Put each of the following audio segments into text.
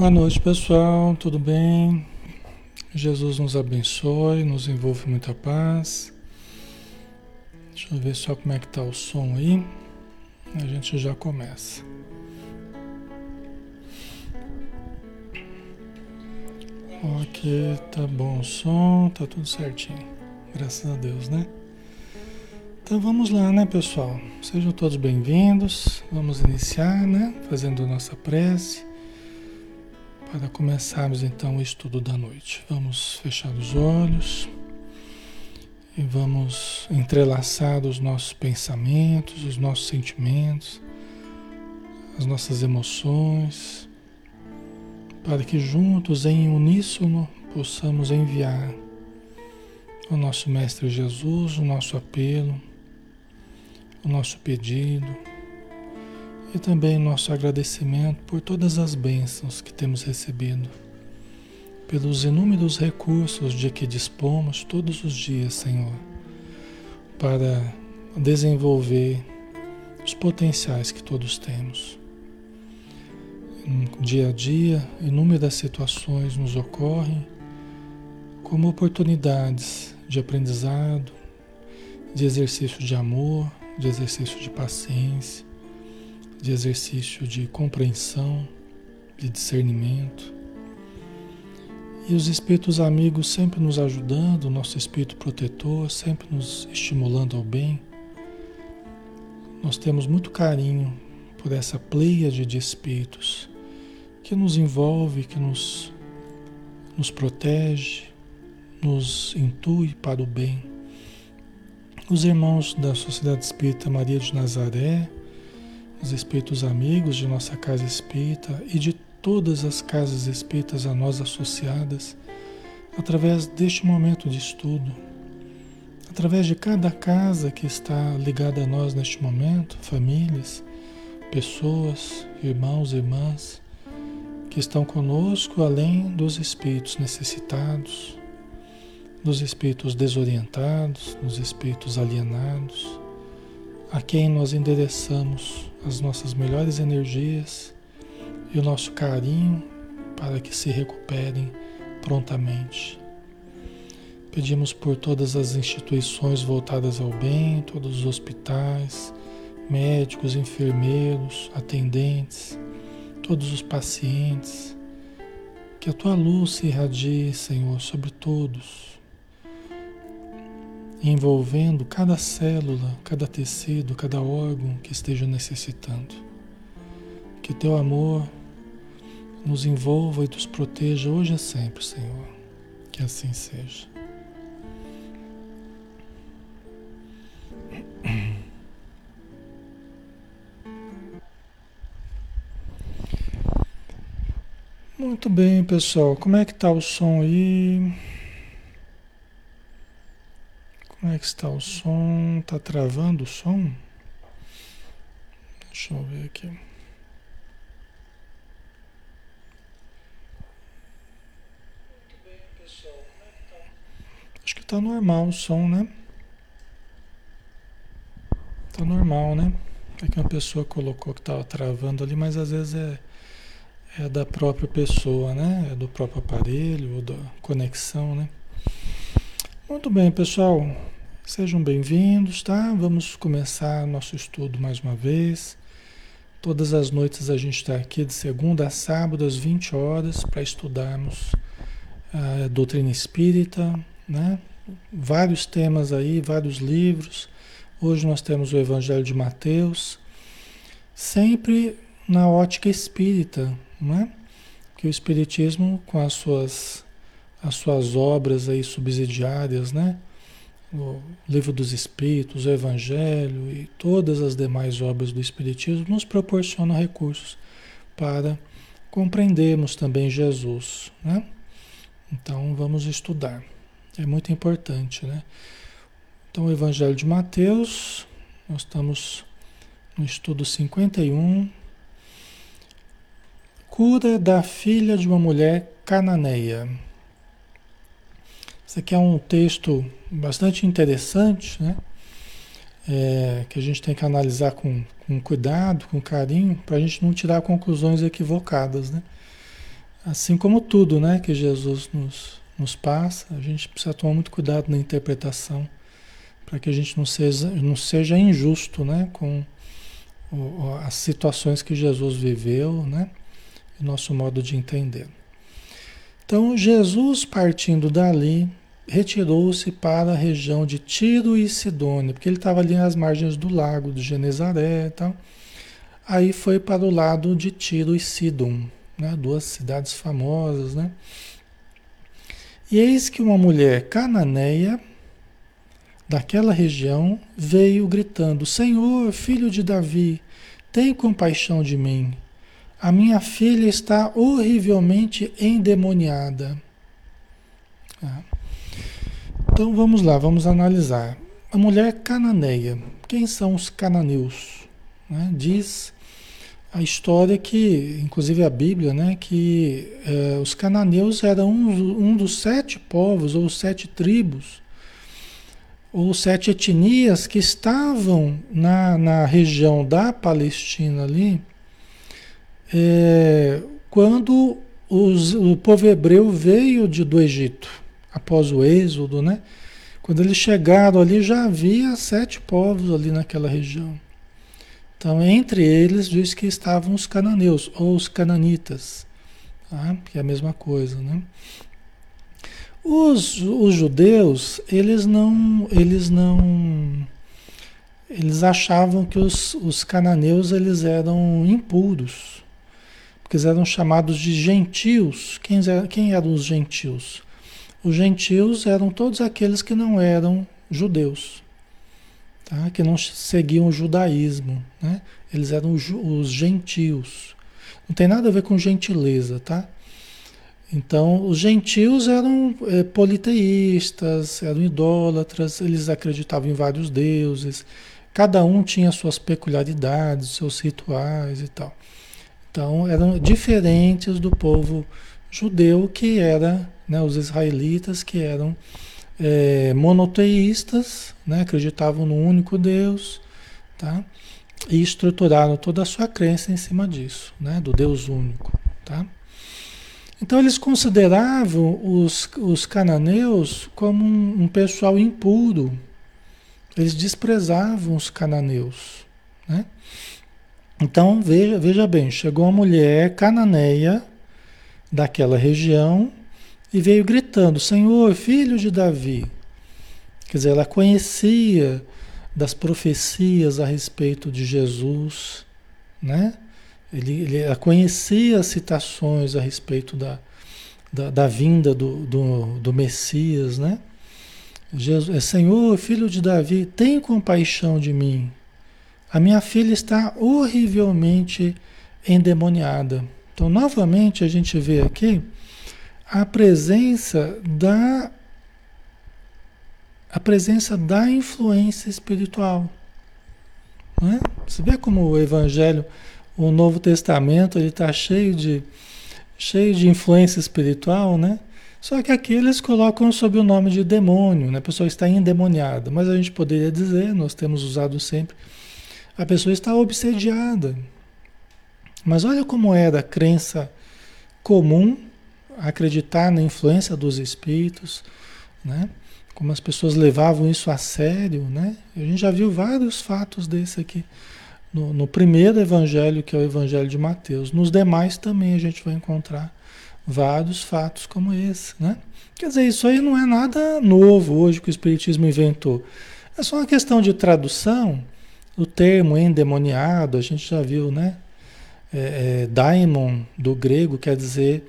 Boa noite, pessoal. Tudo bem? Jesus nos abençoe, nos envolve muita paz. Deixa eu ver só como é que tá o som aí. A gente já começa. Ok, tá bom o som, tá tudo certinho. Graças a Deus, né? Então vamos lá, né, pessoal? Sejam todos bem-vindos. Vamos iniciar, né? Fazendo nossa prece para começarmos então o estudo da noite. Vamos fechar os olhos e vamos entrelaçar os nossos pensamentos, os nossos sentimentos, as nossas emoções, para que juntos, em uníssono, possamos enviar ao nosso Mestre Jesus o nosso apelo, o nosso pedido e também nosso agradecimento por todas as bênçãos que temos recebido, pelos inúmeros recursos de que dispomos todos os dias, Senhor, para desenvolver os potenciais que todos temos. Dia a dia, inúmeras situações nos ocorrem como oportunidades de aprendizado, de exercício de amor, de exercício de paciência de exercício de compreensão, de discernimento. E os espíritos amigos sempre nos ajudando, o nosso espírito protetor sempre nos estimulando ao bem. Nós temos muito carinho por essa pleiade de espíritos que nos envolve, que nos, nos protege, nos intui para o bem. Os irmãos da Sociedade Espírita Maria de Nazaré, os espíritos amigos de nossa casa espírita e de todas as casas espíritas a nós associadas, através deste momento de estudo, através de cada casa que está ligada a nós neste momento, famílias, pessoas, irmãos, irmãs, que estão conosco além dos espíritos necessitados, dos espíritos desorientados, dos espíritos alienados, a quem nós endereçamos as nossas melhores energias e o nosso carinho para que se recuperem prontamente. Pedimos por todas as instituições voltadas ao bem, todos os hospitais, médicos, enfermeiros, atendentes, todos os pacientes, que a tua luz se irradie, Senhor, sobre todos envolvendo cada célula, cada tecido, cada órgão que esteja necessitando. Que teu amor nos envolva e nos proteja hoje e sempre, Senhor. Que assim seja. Muito bem, pessoal. Como é que tá o som aí? Como é que está o som? Está travando o som? Deixa eu ver aqui. Acho que está normal o som, né? Está normal, né? É que uma pessoa colocou que estava travando ali, mas às vezes é, é da própria pessoa, né? É do próprio aparelho ou da conexão, né? Muito bem, pessoal. Sejam bem-vindos, tá? Vamos começar nosso estudo mais uma vez. Todas as noites a gente está aqui de segunda a sábado às 20 horas para estudarmos a doutrina espírita, né? Vários temas aí, vários livros. Hoje nós temos o Evangelho de Mateus, sempre na ótica espírita, né? Que o espiritismo com as suas as suas obras aí subsidiárias, né? O Livro dos Espíritos, o Evangelho e todas as demais obras do Espiritismo nos proporcionam recursos para compreendermos também Jesus, né? Então vamos estudar. É muito importante, né? Então o Evangelho de Mateus, nós estamos no estudo 51. Cura da filha de uma mulher cananeia. Esse aqui é um texto bastante interessante, né? É, que a gente tem que analisar com, com cuidado, com carinho, para a gente não tirar conclusões equivocadas, né? Assim como tudo né, que Jesus nos, nos passa, a gente precisa tomar muito cuidado na interpretação, para que a gente não seja, não seja injusto né, com o, as situações que Jesus viveu, né, e nosso modo de entender. Então, Jesus, partindo dali, retirou-se para a região de Tiro e Sidônia, porque ele estava ali nas margens do lago de Genezaré e tal. Aí foi para o lado de Tiro e Sidom, né? duas cidades famosas, né? E eis que uma mulher cananeia daquela região veio gritando: Senhor, filho de Davi, tem compaixão de mim. A minha filha está horrivelmente endemoniada. Ah. Então vamos lá, vamos analisar. A mulher cananeia. Quem são os cananeus? Né? Diz a história que, inclusive a Bíblia, né, que eh, os cananeus eram um, um, dos sete povos ou sete tribos ou sete etnias que estavam na, na região da Palestina ali é, quando os, o povo hebreu veio de, do Egito após o êxodo, né? Quando eles chegaram ali já havia sete povos ali naquela região. Então, entre eles diz que estavam os cananeus, ou os cananitas, tá? que é a mesma coisa, né? Os, os judeus, eles não, eles não, eles achavam que os, os cananeus eles eram impuros, porque eles eram chamados de gentios. Quem, quem eram os gentios? Os gentios eram todos aqueles que não eram judeus tá? que não seguiam o judaísmo, né? Eles eram os, os gentios. Não tem nada a ver com gentileza, tá? Então, os gentios eram é, politeístas, eram idólatras, eles acreditavam em vários deuses, cada um tinha suas peculiaridades, seus rituais e tal. Então, eram diferentes do povo judeu, que era, né, os israelitas, que eram é, monoteístas, né, acreditavam no único Deus, tá? E estruturaram toda a sua crença em cima disso, né, do Deus único, tá? Então eles consideravam os, os cananeus como um, um pessoal impuro. Eles desprezavam os cananeus, né? Então veja, veja bem, chegou uma mulher cananeia daquela região e veio gritando: Senhor, filho de Davi. Quer dizer, ela conhecia das profecias a respeito de Jesus, né? Ele, ele, conhecia as citações a respeito da, da, da vinda do, do, do, Messias, né? Jesus, é, Senhor, filho de Davi, tem compaixão de mim. A minha filha está horrivelmente endemoniada. Então, novamente, a gente vê aqui a presença da a presença da influência espiritual. Não é? Você vê como o Evangelho, o Novo Testamento, ele está cheio de cheio de influência espiritual, né? Só que aqui eles colocam sob o nome de demônio, né? a pessoa está endemoniada. Mas a gente poderia dizer, nós temos usado sempre, a pessoa está obsediada. Mas olha como era a crença comum acreditar na influência dos espíritos, né? Como as pessoas levavam isso a sério, né? A gente já viu vários fatos desse aqui. No, no, primeiro evangelho, que é o evangelho de Mateus. Nos demais também a gente vai encontrar vários fatos como esse, né? Quer dizer, isso aí não é nada novo hoje que o Espiritismo inventou. É só uma questão de tradução. O termo endemoniado, a gente já viu, né? É, é, daimon, do grego, quer dizer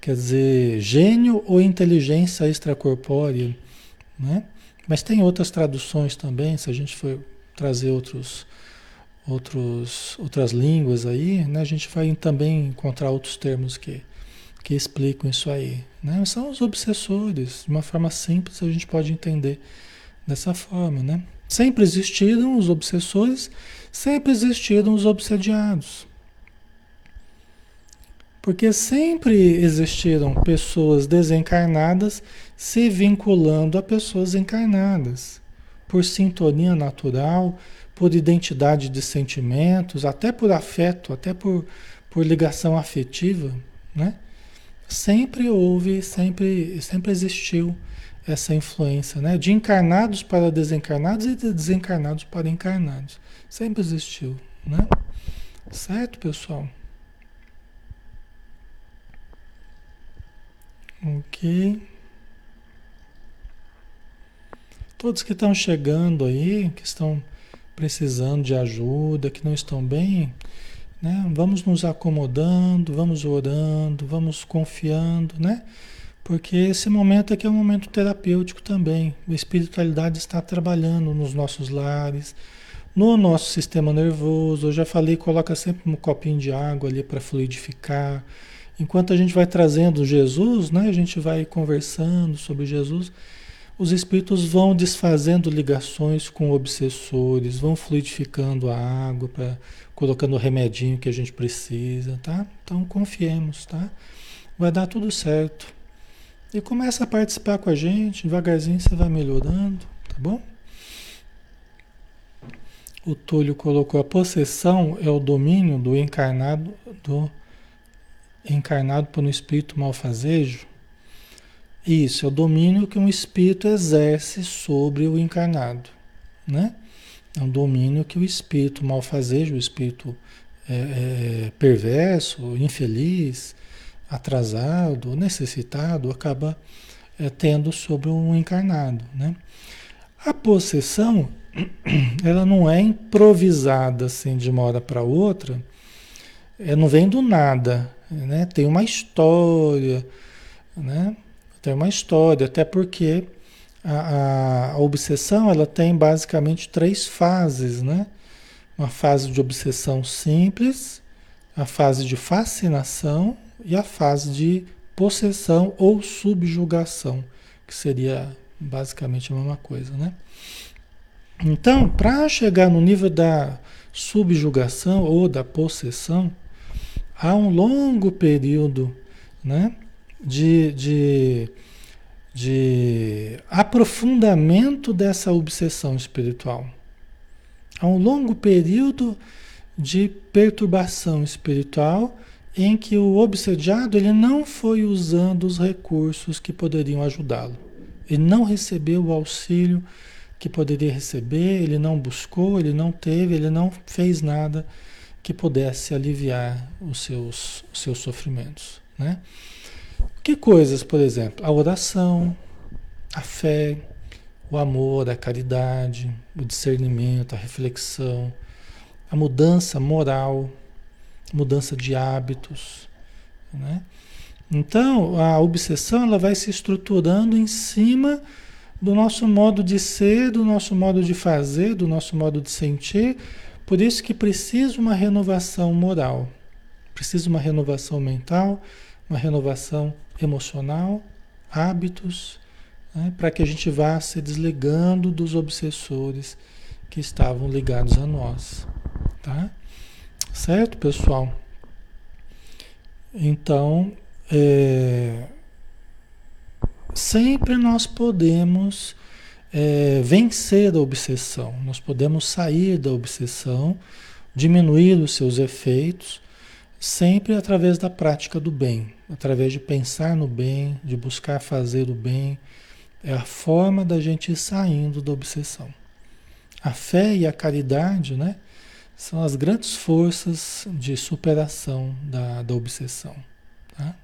Quer dizer, gênio ou inteligência extracorpórea, né? Mas tem outras traduções também, se a gente for trazer outros, outros, outras línguas aí, né? A gente vai também encontrar outros termos que, que explicam isso aí, né? São os obsessores, de uma forma simples a gente pode entender dessa forma, né? Sempre existiram os obsessores, sempre existiram os obsediados. Porque sempre existiram pessoas desencarnadas se vinculando a pessoas encarnadas, por sintonia natural, por identidade de sentimentos, até por afeto, até por, por ligação afetiva, né? sempre houve, sempre, sempre existiu essa influência, né? De encarnados para desencarnados e de desencarnados para encarnados. Sempre existiu, né? Certo, pessoal? Ok. Todos que estão chegando aí, que estão precisando de ajuda, que não estão bem, né? Vamos nos acomodando, vamos orando, vamos confiando, né? Porque esse momento aqui é um momento terapêutico também. A espiritualidade está trabalhando nos nossos lares, no nosso sistema nervoso. Eu já falei, coloca sempre um copinho de água ali para fluidificar. Enquanto a gente vai trazendo Jesus, né? A gente vai conversando sobre Jesus os espíritos vão desfazendo ligações com obsessores, vão fluidificando a água, pra, colocando o remedinho que a gente precisa, tá? Então confiemos, tá? Vai dar tudo certo. E começa a participar com a gente, devagarzinho você vai melhorando, tá bom? O Túlio colocou a possessão é o domínio do encarnado do encarnado por um espírito malfazejo. Isso, é o domínio que um espírito exerce sobre o encarnado, né? É um domínio que o espírito malfazejo, o espírito é, é, perverso, infeliz, atrasado, necessitado, acaba é, tendo sobre um encarnado, né? A possessão, ela não é improvisada assim de uma hora para outra, é, não vem do nada, né? Tem uma história, né? Tem uma história, até porque a, a, obsessão ela tem basicamente três fases, né? Uma fase de obsessão simples, a fase de fascinação e a fase de possessão ou subjugação, que seria basicamente a mesma coisa, né? Então, para chegar no nível da subjugação ou da possessão, há um longo período, né? de, de, de aprofundamento dessa obsessão espiritual. Há um longo período de perturbação espiritual em que o obsediado ele não foi usando os recursos que poderiam ajudá-lo. Ele não recebeu o auxílio que poderia receber, ele não buscou, ele não teve, ele não fez nada que pudesse aliviar os seus, os seus sofrimentos. Né? Que coisas, por exemplo? A oração, a fé, o amor, a caridade, o discernimento, a reflexão, a mudança moral, mudança de hábitos, né? Então, a obsessão ela vai se estruturando em cima do nosso modo de ser, do nosso modo de fazer, do nosso modo de sentir. Por isso que precisa uma renovação moral, precisa uma renovação mental, uma renovação emocional, hábitos, né, para que a gente vá se desligando dos obsessores que estavam ligados a nós. Tá? Certo, pessoal? Então, é, sempre nós podemos é, vencer a obsessão, nós podemos sair da obsessão, diminuir os seus efeitos, sempre através da prática do bem através de pensar no bem, de buscar fazer o bem, é a forma da gente ir saindo da obsessão. A fé e a caridade, né, são as grandes forças de superação da, da obsessão. Tá?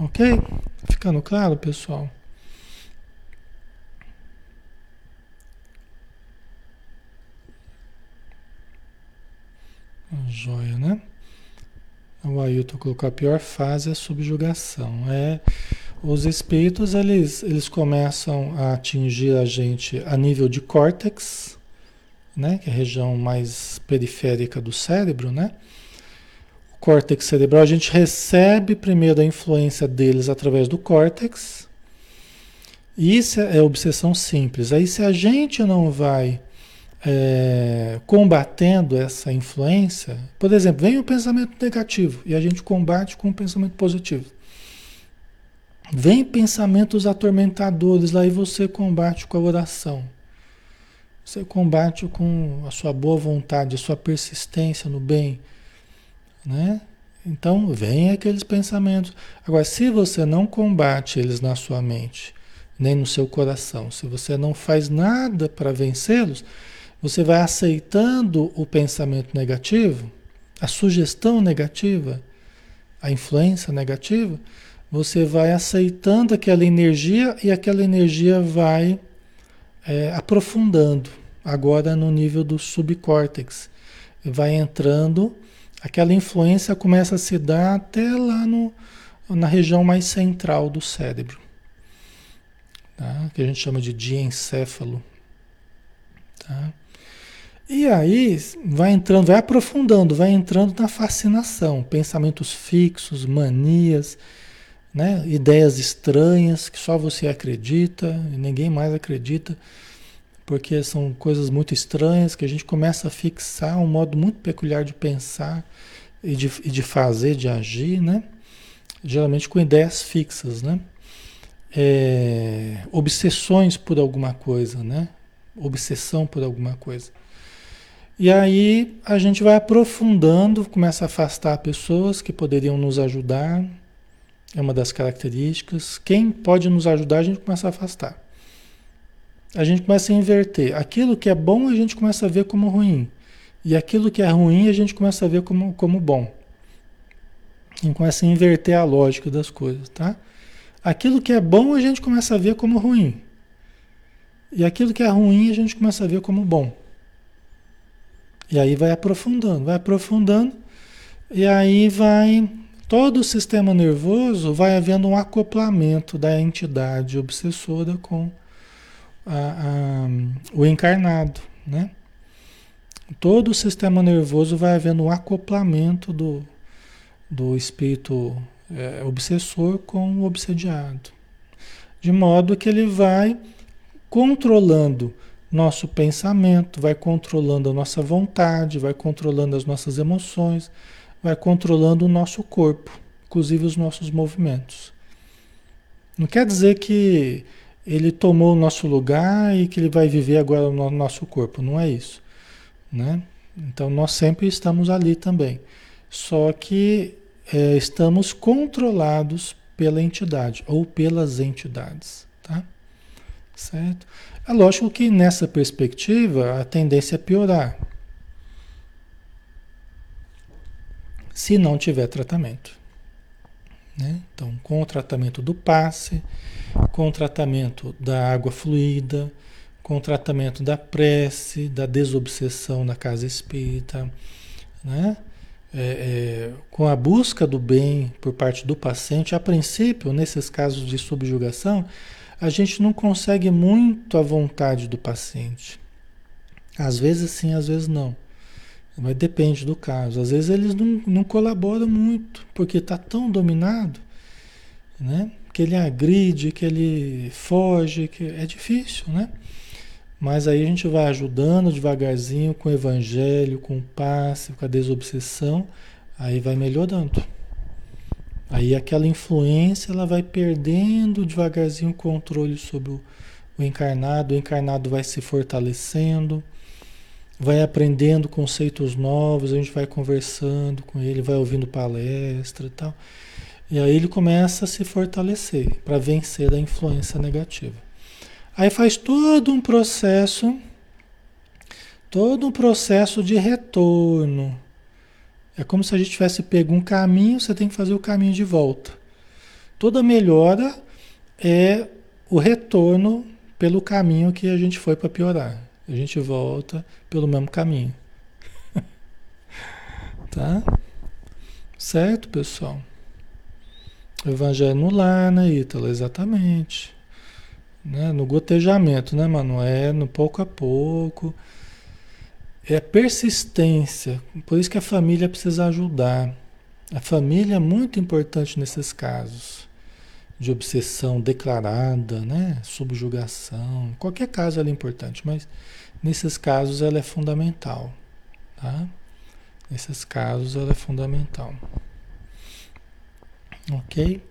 Ok? Ficando claro, pessoal? Joia, né? O Ailton colocou a pior fase é a subjugação. É, os espíritos eles, eles começam a atingir a gente a nível de córtex, né, que é a região mais periférica do cérebro, né? O córtex cerebral a gente recebe primeiro a influência deles através do córtex. Isso é obsessão simples. Aí se a gente não vai é, combatendo essa influência, por exemplo, vem o pensamento negativo e a gente combate com o pensamento positivo. Vem pensamentos atormentadores lá e você combate com a oração. Você combate com a sua boa vontade, a sua persistência no bem, né? Então, vem aqueles pensamentos. Agora, se você não combate eles na sua mente, nem no seu coração, se você não faz nada para vencê-los, você vai aceitando o pensamento negativo, a sugestão negativa, a influência negativa, você vai aceitando aquela energia e aquela energia vai é, aprofundando, agora no nível do subcórtex. Vai entrando, aquela influência começa a se dar até lá no, na região mais central do cérebro, tá? que a gente chama de diencéfalo. Tá? E aí vai entrando, vai aprofundando, vai entrando na fascinação, pensamentos fixos, manias, né? ideias estranhas que só você acredita e ninguém mais acredita, porque são coisas muito estranhas que a gente começa a fixar um modo muito peculiar de pensar e de, e de fazer, de agir, né? geralmente com ideias fixas, né? É, obsessões por alguma coisa, né? Obsessão por alguma coisa. E aí a gente vai aprofundando, começa a afastar pessoas que poderiam nos ajudar, é uma das características. Quem pode nos ajudar, a gente começa a afastar. A gente começa a inverter. Aquilo que é bom, a gente começa a ver como ruim. E aquilo que é ruim, a gente começa a ver como, como bom. A gente começa a inverter a lógica das coisas, tá? Aquilo que é bom, a gente começa a ver como ruim. E aquilo que é ruim, a gente começa a ver como bom. E aí vai aprofundando, vai aprofundando. E aí vai todo o sistema nervoso vai havendo um acoplamento da entidade obsessora com a, a, o encarnado, né? Todo o sistema nervoso vai havendo um acoplamento do, do espírito é, obsessor com o obsediado, de modo que ele vai controlando nosso pensamento, vai controlando a nossa vontade, vai controlando as nossas emoções, vai controlando o nosso corpo, inclusive os nossos movimentos. Não quer dizer que ele tomou o nosso lugar e que ele vai viver agora no nosso corpo, não é isso, né? Então nós sempre estamos ali também, só que é, estamos controlados pela entidade ou pelas entidades, tá? Certo? É lógico que nessa perspectiva a tendência é piorar, se não tiver tratamento. Né? Então, com o tratamento do passe, com o tratamento da água fluida, com o tratamento da prece, da desobsessão na casa espírita, né? É, é, com a busca do bem por parte do paciente, a princípio, nesses casos de subjugação, a gente não consegue muito a vontade do paciente. Às vezes sim, às vezes não. Mas depende do caso. Às vezes eles não, não colaboram muito, porque está tão dominado, né? Que ele agride, que ele foge, que é difícil, né? Mas aí a gente vai ajudando devagarzinho com o evangelho, com o passe, com a desobsessão, aí vai melhorando. Aí aquela influência ela vai perdendo devagarzinho o controle sobre o, o encarnado, o encarnado vai se fortalecendo vai aprendendo conceitos novos, a gente vai conversando com ele, vai ouvindo palestra e tal. E aí ele começa a se fortalecer para vencer a influência negativa. Aí faz todo um processo, todo um processo de retorno. É como se a gente tivesse pego um caminho, você tem que fazer o caminho de volta. Toda melhora é o retorno pelo caminho que a gente foi para piorar. A gente volta pelo mesmo caminho. tá? Certo, pessoal? Evangelho no lar, né, Ítala? Exatamente. Né? No gotejamento, né, mano? É no pouco a pouco. É persistência. Por isso que a família precisa ajudar. A família é muito importante nesses casos de obsessão declarada, né? Subjugação. Qualquer caso ela é importante, mas nesses casos ela é fundamental, tá? Nesses casos ela é fundamental. Ok?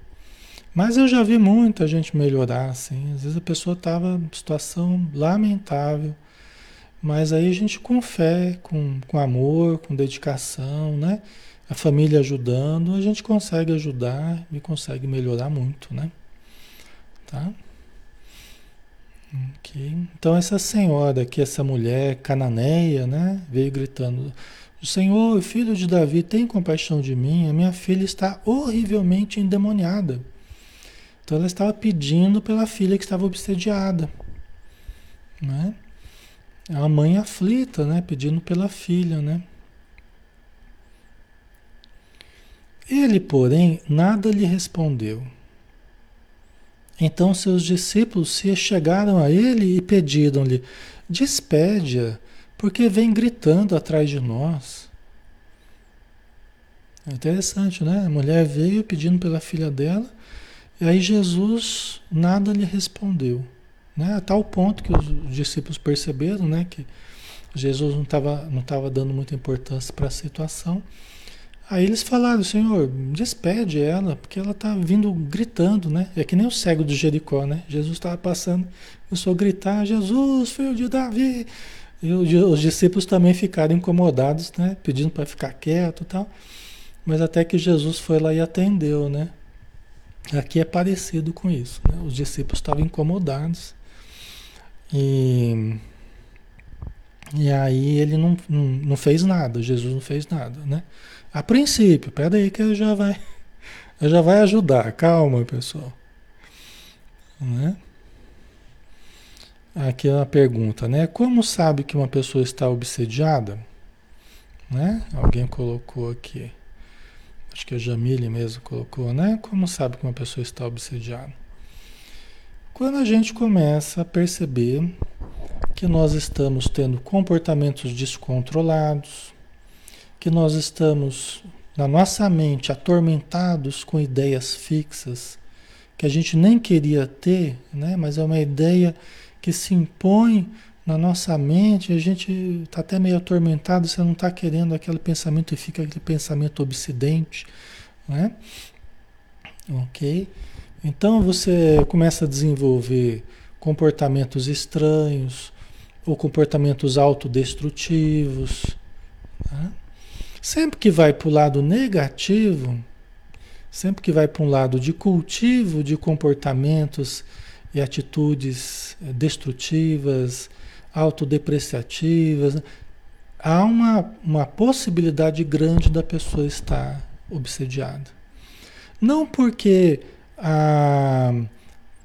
Mas eu já vi muita gente melhorar, assim. Às vezes a pessoa estava em situação lamentável, mas aí a gente com fé, com, com amor, com dedicação, né? a família ajudando, a gente consegue ajudar e consegue melhorar muito, né? Tá? Ok. Então essa senhora aqui, essa mulher cananeia, né? Veio gritando, Senhor, filho de Davi, tem compaixão de mim, a minha filha está horrivelmente endemoniada. Então ela estava pedindo pela filha que estava obsediada. Né? A mãe aflita, né? Pedindo pela filha, né? Ele, porém, nada lhe respondeu. Então seus discípulos se chegaram a ele e pediram-lhe: Despede-a, porque vem gritando atrás de nós. É interessante, né? A mulher veio pedindo pela filha dela, e aí Jesus nada lhe respondeu. Né? A tal ponto que os discípulos perceberam né? que Jesus não estava não tava dando muita importância para a situação. Aí eles falaram, Senhor, despede ela, porque ela está vindo gritando, né? É que nem o cego de Jericó, né? Jesus estava passando, começou a gritar, Jesus, filho de Davi. E os discípulos também ficaram incomodados, né? Pedindo para ficar quieto e tal. Mas até que Jesus foi lá e atendeu, né? Aqui é parecido com isso, né? Os discípulos estavam incomodados. E, e aí ele não, não, não fez nada, Jesus não fez nada, né? A princípio, pera aí que já vai, já vai ajudar. Calma, pessoal. Né? Aqui é uma pergunta, né? Como sabe que uma pessoa está obsediada? Né? Alguém colocou aqui. Acho que a Jamile mesmo colocou, né? Como sabe que uma pessoa está obsediada? Quando a gente começa a perceber que nós estamos tendo comportamentos descontrolados, que nós estamos na nossa mente atormentados com ideias fixas que a gente nem queria ter, né? mas é uma ideia que se impõe na nossa mente, a gente está até meio atormentado, você não está querendo aquele pensamento e fica aquele pensamento obsidente, né? Ok? Então você começa a desenvolver comportamentos estranhos ou comportamentos autodestrutivos, né? Sempre que vai para o lado negativo, sempre que vai para um lado de cultivo de comportamentos e atitudes eh, destrutivas, autodepreciativas, há uma, uma possibilidade grande da pessoa estar obsediada. Não porque a,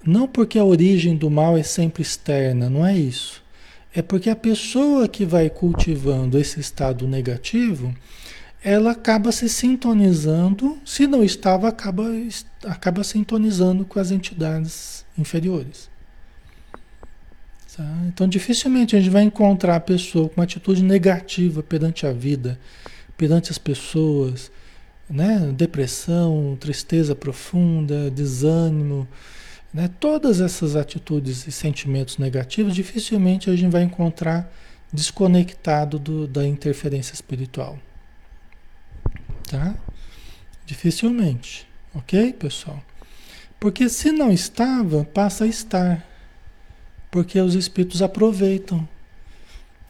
não porque a origem do mal é sempre externa, não é isso. É porque a pessoa que vai cultivando esse estado negativo, ela acaba se sintonizando, se não estava, acaba, acaba sintonizando com as entidades inferiores. Tá? Então, dificilmente a gente vai encontrar a pessoa com uma atitude negativa perante a vida, perante as pessoas, né? depressão, tristeza profunda, desânimo, né? todas essas atitudes e sentimentos negativos, dificilmente a gente vai encontrar desconectado do, da interferência espiritual. Tá? Dificilmente. Ok, pessoal? Porque se não estava, passa a estar. Porque os espíritos aproveitam.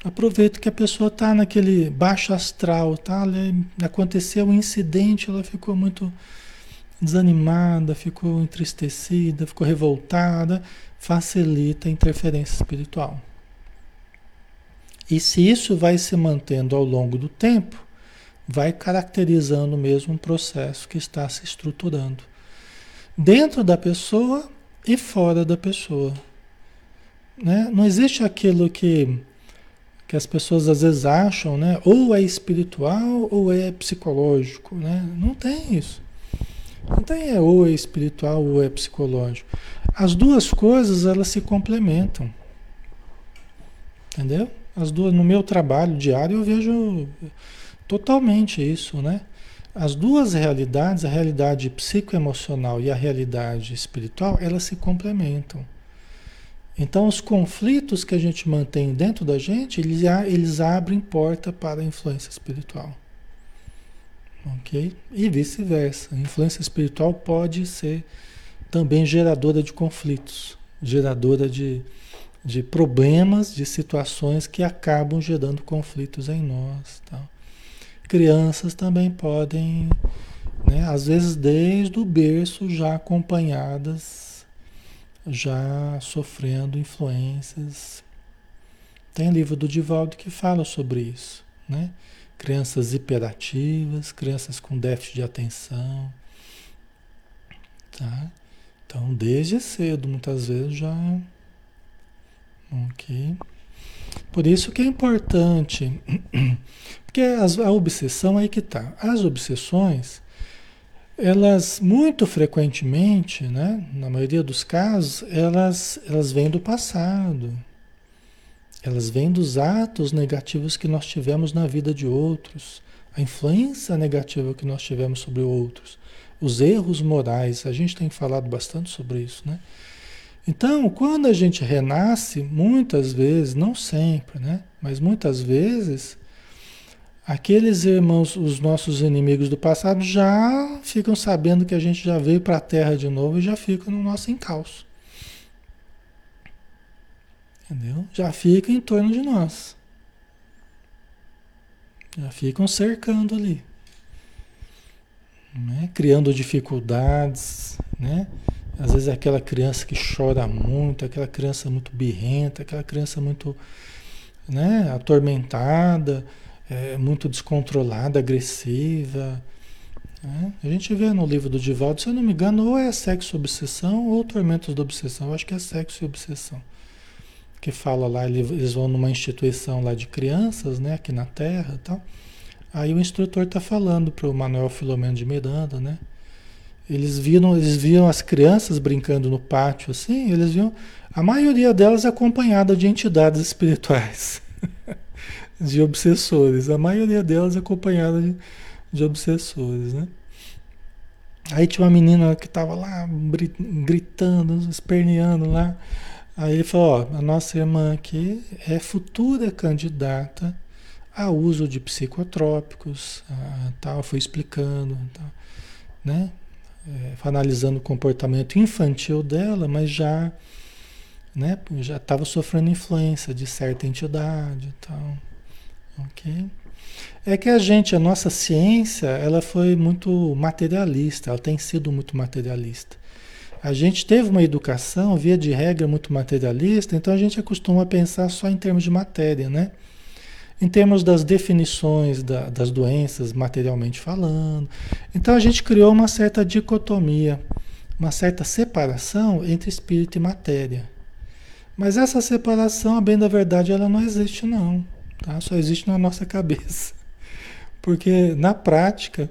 Aproveitam que a pessoa está naquele baixo astral, tá? Aconteceu um incidente, ela ficou muito desanimada, ficou entristecida, ficou revoltada, facilita a interferência espiritual. E se isso vai se mantendo ao longo do tempo, vai caracterizando mesmo um processo que está se estruturando dentro da pessoa e fora da pessoa. Né? Não existe aquilo que, que as pessoas às vezes acham, né? ou é espiritual ou é psicológico. Né? Não tem isso. Não tem é ou é espiritual ou é psicológico. As duas coisas elas se complementam. Entendeu? As duas no meu trabalho diário eu vejo Totalmente isso, né? As duas realidades, a realidade psicoemocional e a realidade espiritual, elas se complementam. Então, os conflitos que a gente mantém dentro da gente, eles, eles abrem porta para a influência espiritual. Ok? E vice-versa. A influência espiritual pode ser também geradora de conflitos, geradora de, de problemas, de situações que acabam gerando conflitos em nós. Tá? crianças também podem, né, às vezes desde o berço já acompanhadas, já sofrendo influências. Tem livro do Divaldo que fala sobre isso, né? Crianças hiperativas, crianças com déficit de atenção, tá? Então, desde cedo, muitas vezes já. Ok. Por isso que é importante, porque as, a obsessão é aí que está. As obsessões, elas muito frequentemente, né, na maioria dos casos, elas, elas vêm do passado. Elas vêm dos atos negativos que nós tivemos na vida de outros, a influência negativa que nós tivemos sobre outros, os erros morais. A gente tem falado bastante sobre isso, né? Então, quando a gente renasce, muitas vezes, não sempre, né? Mas muitas vezes, aqueles irmãos, os nossos inimigos do passado, já ficam sabendo que a gente já veio para a Terra de novo e já ficam no nosso encalço. Entendeu? Já fica em torno de nós. Já ficam cercando ali. Né? Criando dificuldades, né? Às vezes é aquela criança que chora muito, aquela criança muito birrenta, aquela criança muito né, atormentada, é, muito descontrolada, agressiva. Né? A gente vê no livro do Divaldo, se eu não me engano, ou é sexo obsessão ou tormentos da obsessão. Eu acho que é sexo e obsessão. Que fala lá, eles vão numa instituição lá de crianças, né, aqui na Terra e tal. Aí o instrutor está falando para o Manuel Filomeno de Miranda, né? Eles viram, eles viam as crianças brincando no pátio, assim, eles viam a maioria delas acompanhada de entidades espirituais, de obsessores, a maioria delas acompanhada de, de obsessores, né? Aí tinha uma menina que estava lá gritando, esperneando lá. Aí ele falou, ó, a nossa irmã aqui é futura candidata a uso de psicotrópicos, tal, foi explicando, né? é, analisando o comportamento infantil dela, mas já né, já estava sofrendo influência de certa entidade tal. Ok? É que a gente, a nossa ciência, ela foi muito materialista, ela tem sido muito materialista. A gente teve uma educação, via de regra, muito materialista, então a gente acostuma a pensar só em termos de matéria, né? em termos das definições da, das doenças, materialmente falando. Então a gente criou uma certa dicotomia, uma certa separação entre espírito e matéria. Mas essa separação, a bem da verdade, ela não existe não, tá? Só existe na nossa cabeça. Porque na prática,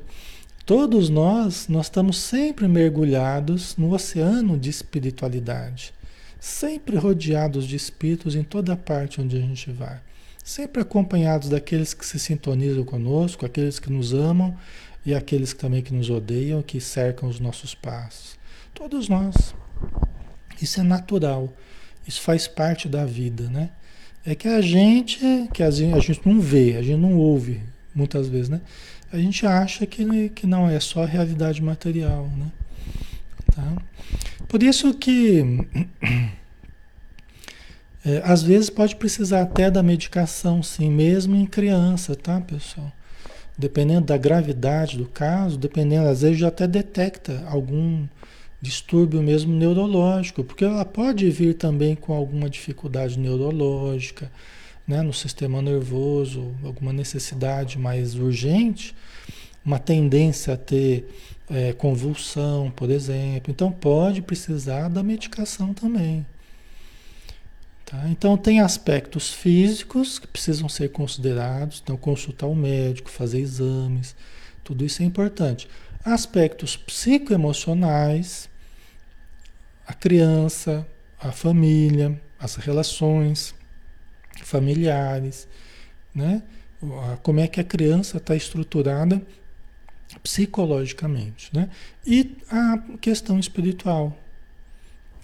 todos nós, nós estamos sempre mergulhados no oceano de espiritualidade, sempre rodeados de espíritos em toda parte onde a gente vai sempre acompanhados daqueles que se sintonizam conosco, aqueles que nos amam e aqueles que também que nos odeiam, que cercam os nossos passos. Todos nós. Isso é natural. Isso faz parte da vida, né? É que a gente, que a gente não vê, a gente não ouve, muitas vezes, né? A gente acha que, que não é só realidade material, né? Tá? Por isso que é, às vezes pode precisar até da medicação, sim, mesmo em criança, tá, pessoal? Dependendo da gravidade do caso, dependendo, às vezes já até detecta algum distúrbio mesmo neurológico, porque ela pode vir também com alguma dificuldade neurológica, né, no sistema nervoso, alguma necessidade mais urgente, uma tendência a ter é, convulsão, por exemplo. Então pode precisar da medicação também. Tá? Então, tem aspectos físicos que precisam ser considerados, então, consultar o médico, fazer exames, tudo isso é importante. Aspectos psicoemocionais, a criança, a família, as relações familiares, né? Como é que a criança está estruturada psicologicamente, né? E a questão espiritual,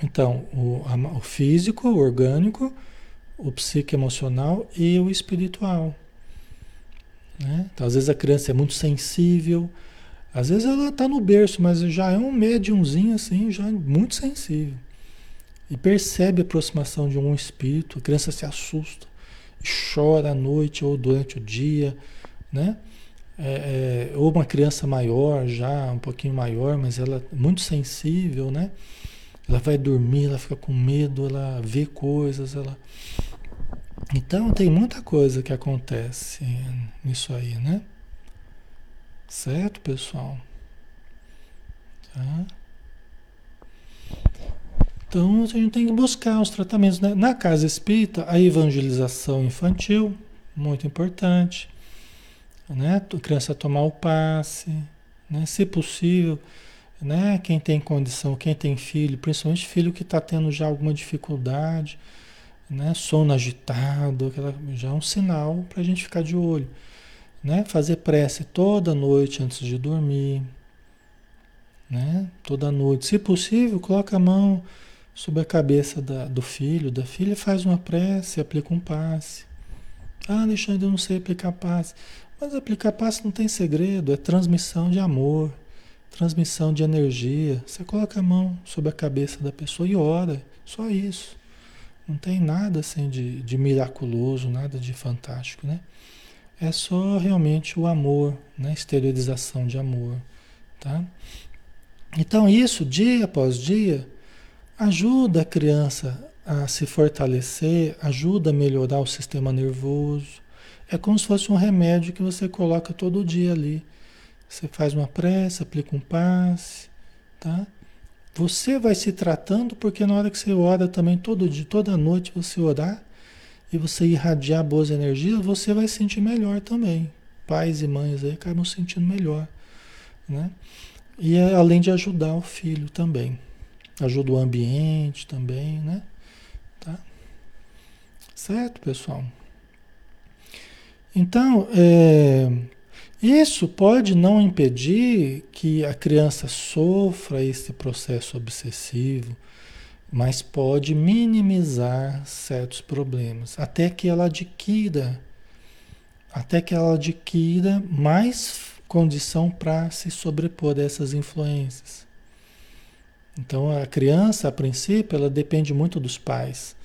então, o, a, o físico, o orgânico, o psicoemocional e o espiritual. Né? Então, às vezes a criança é muito sensível, às vezes ela está no berço, mas já é um médiumzinho assim, já muito sensível. E percebe a aproximação de um espírito, a criança se assusta, chora à noite ou durante o dia, né? é, é, ou uma criança maior já, um pouquinho maior, mas ela é muito sensível, né? Ela vai dormir, ela fica com medo, ela vê coisas, ela. Então tem muita coisa que acontece nisso aí, né? Certo, pessoal? Tá? Então a gente tem que buscar os tratamentos. Né? Na casa espírita, a evangelização infantil, muito importante. Né? A criança tomar o passe, né? se possível, né? quem tem condição, quem tem filho, principalmente filho que está tendo já alguma dificuldade, né? sono agitado, aquela, já é um sinal para a gente ficar de olho. Né? Fazer prece toda noite antes de dormir. Né? Toda noite. Se possível, coloca a mão sobre a cabeça da, do filho, da filha, faz uma prece, aplica um passe. Ah, Alexandre, eu não sei aplicar passe. Mas aplicar passe não tem segredo, é transmissão de amor, transmissão de energia. Você coloca a mão sobre a cabeça da pessoa e ora, só isso. Não tem nada assim de, de miraculoso, nada de fantástico, né? É só realmente o amor, né? Exteriorização de amor, tá? Então isso, dia após dia, ajuda a criança a se fortalecer, ajuda a melhorar o sistema nervoso. É como se fosse um remédio que você coloca todo dia ali. Você faz uma prece, aplica um passe, tá? Você vai se tratando porque na hora que você ora também todo dia, toda noite você orar e você irradiar boas energias, você vai sentir melhor também. Pais e mães aí acabam sentindo melhor, né? E é, além de ajudar o filho também ajuda o ambiente também, né? Tá? Certo, pessoal? Então, é, isso pode não impedir que a criança sofra esse processo obsessivo, mas pode minimizar certos problemas, até que ela adquira, até que ela adquira mais condição para se sobrepor a essas influências. Então a criança, a princípio, ela depende muito dos pais.